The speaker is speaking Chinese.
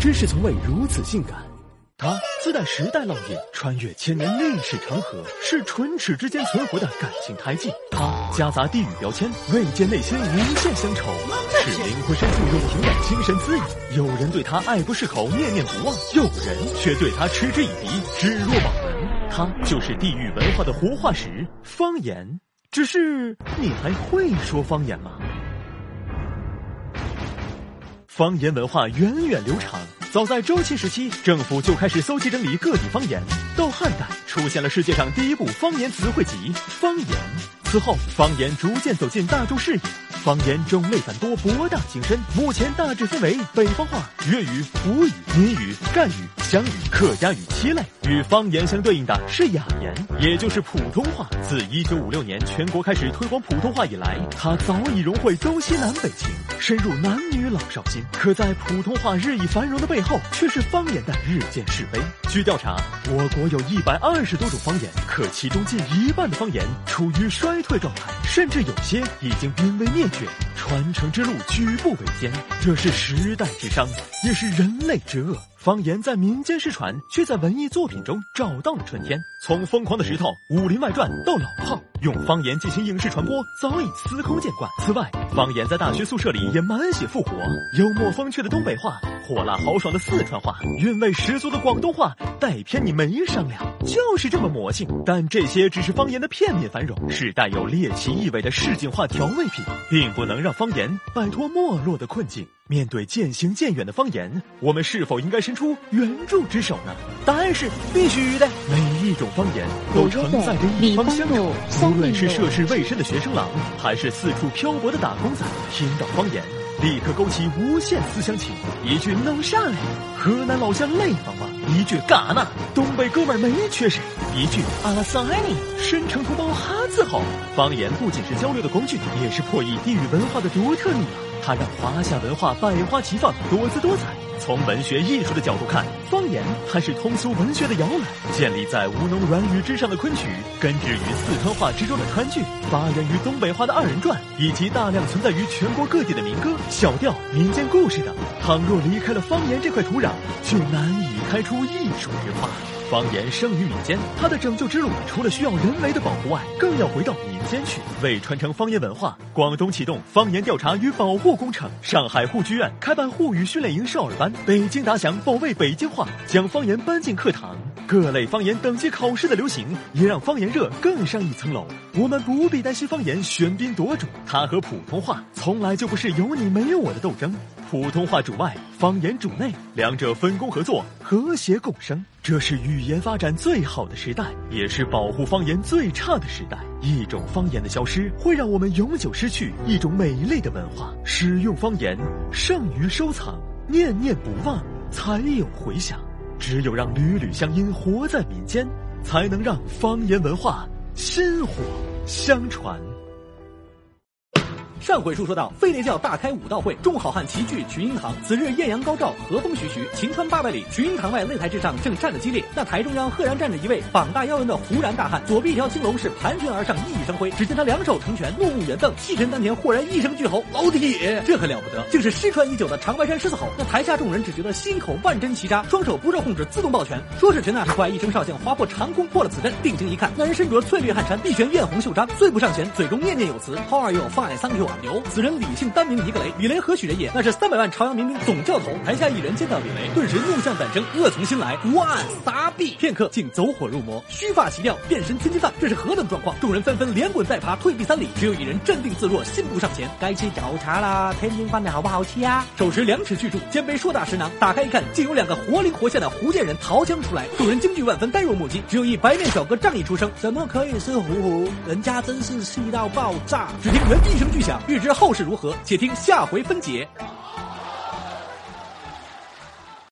真是从未如此性感。它自带时代烙印，穿越千年历史长河，是唇齿之间存活的感情胎记。它夹杂地域标签，未见内心无限乡愁，是灵魂深处永恒的精神滋养。有人对它爱不释口，念念不忘；有人却对它嗤之以鼻，置若罔闻。它就是地域文化的活化石——方言。只是你还会说方言吗？方言文化源远流长。早在周秦时期，政府就开始搜集整理各地方言。到汉代，出现了世界上第一部方言词汇集《方言》。此后，方言逐渐走进大众视野。方言种类繁多，博大精深。目前大致分为北方话、粤语、吴语、闽语、赣语、湘语、客家语七类。与方言相对应的是雅言，也就是普通话。自一九五六年全国开始推广普通话以来，它早已融汇东西南北情，深入男女老少心。可在普通话日益繁荣的背后，却是方言的日渐式微。据调查，我国有一百二十多种方言，可其中近一半的方言处于衰退状态，甚至有些已经濒危灭绝。传承之路举步维艰，这是时代之伤，也是人类之恶。方言在民间失传，却在文艺作品中找到了春天。从《疯狂的石头》《武林外传》到《老炮》，用方言进行影视传播早已司空见惯。此外，方言在大学宿舍里也满血复活，幽默风趣的东北话，火辣豪爽的四川话，韵味十足的广东话，带偏你没商量，就是这么魔性。但这些只是方言的片面繁荣，是带有猎奇意味的市井化调味品，并不能让方言摆脱没落的困境。面对渐行渐远的方言，我们是否应该伸出援助之手呢？答案是必须的。每一种方言都承载着一方乡愁，无论是涉世未深的学生郎，还是四处漂泊的打工仔，听到方言，立刻勾起无限思乡情。一句弄啥嘞？河南老乡泪汪汪；一句嘎呢？东北哥们儿没缺谁；一句阿拉桑爱你，深城同胞哈自豪。方言不仅是交流的工具，也是破译地域文化的独特密码。它让华夏文化百花齐放，多姿多彩。从文学艺术的角度看，方言还是通俗文学的摇篮。建立在吴侬软语之上的昆曲，根植于四川话之中的川剧，发源于东北话的二人转，以及大量存在于全国各地的民歌、小调、民间故事等。倘若离开了方言这块土壤，就难以开出艺术之花。方言生于民间，它的拯救之路除了需要人为的保护外，更要回到民间去。为传承方言文化，广东启动方言调查与保护工程，上海沪剧院开办沪语训练营少儿班，北京打响保卫北京话，将方言搬进课堂。各类方言等级考试的流行，也让方言热更上一层楼。我们不必担心方言喧宾夺主，它和普通话从来就不是有你没有我的斗争。普通话主外，方言主内，两者分工合作，和谐共生。这是语言发展最好的时代，也是保护方言最差的时代。一种方言的消失，会让我们永久失去一种美丽的文化。使用方言胜于收藏，念念不忘才有回响。只有让缕缕乡音活在民间，才能让方言文化薪火相传。上回书说到，飞雷教大开武道会，众好汉齐聚群英堂。此日艳阳高照，和风徐徐，晴川八百里。群英堂外擂台之上正战得激烈。那台中央赫然站着一位膀大腰圆的胡然大汉，左臂一条青龙是盘旋而上，熠熠生辉。只见他两手成拳，怒目圆瞪，气沉丹田，豁然一声巨吼：“老铁！”这可了不得，竟是失传已久的长白山狮子吼。那台下众人只觉得心口万针齐扎，双手不受控制自动抱拳。说是拳那是快，一声哨响划破长空，破了此阵。定睛一看，那人身着翠绿汗衫，臂悬艳红袖章，醉步上前，嘴中念念有词：“How are you? Fine, thank you. 牛。此人李姓单名一个雷，李雷何许人也？那是三百万朝阳民兵总教头。台下一人见到李雷，顿时怒相诞生，恶从心来，无案撒币。片刻竟走火入魔，须发齐掉，变身千金饭。这是何等状况？众人纷纷连滚带爬，退避三里，只有一人镇定自若，信步上前。该吃早茶啦，天津饭的好不好吃呀？手持两尺巨柱，肩背硕大石囊，打开一看，竟有两个活灵活现的福建人掏枪出来。众人惊惧万分，呆若木鸡。只有一白面小哥仗义出声：怎么可以是虎虎？人家真是气到爆炸！只听人一声巨响，欲知后事如何？且听下回分解。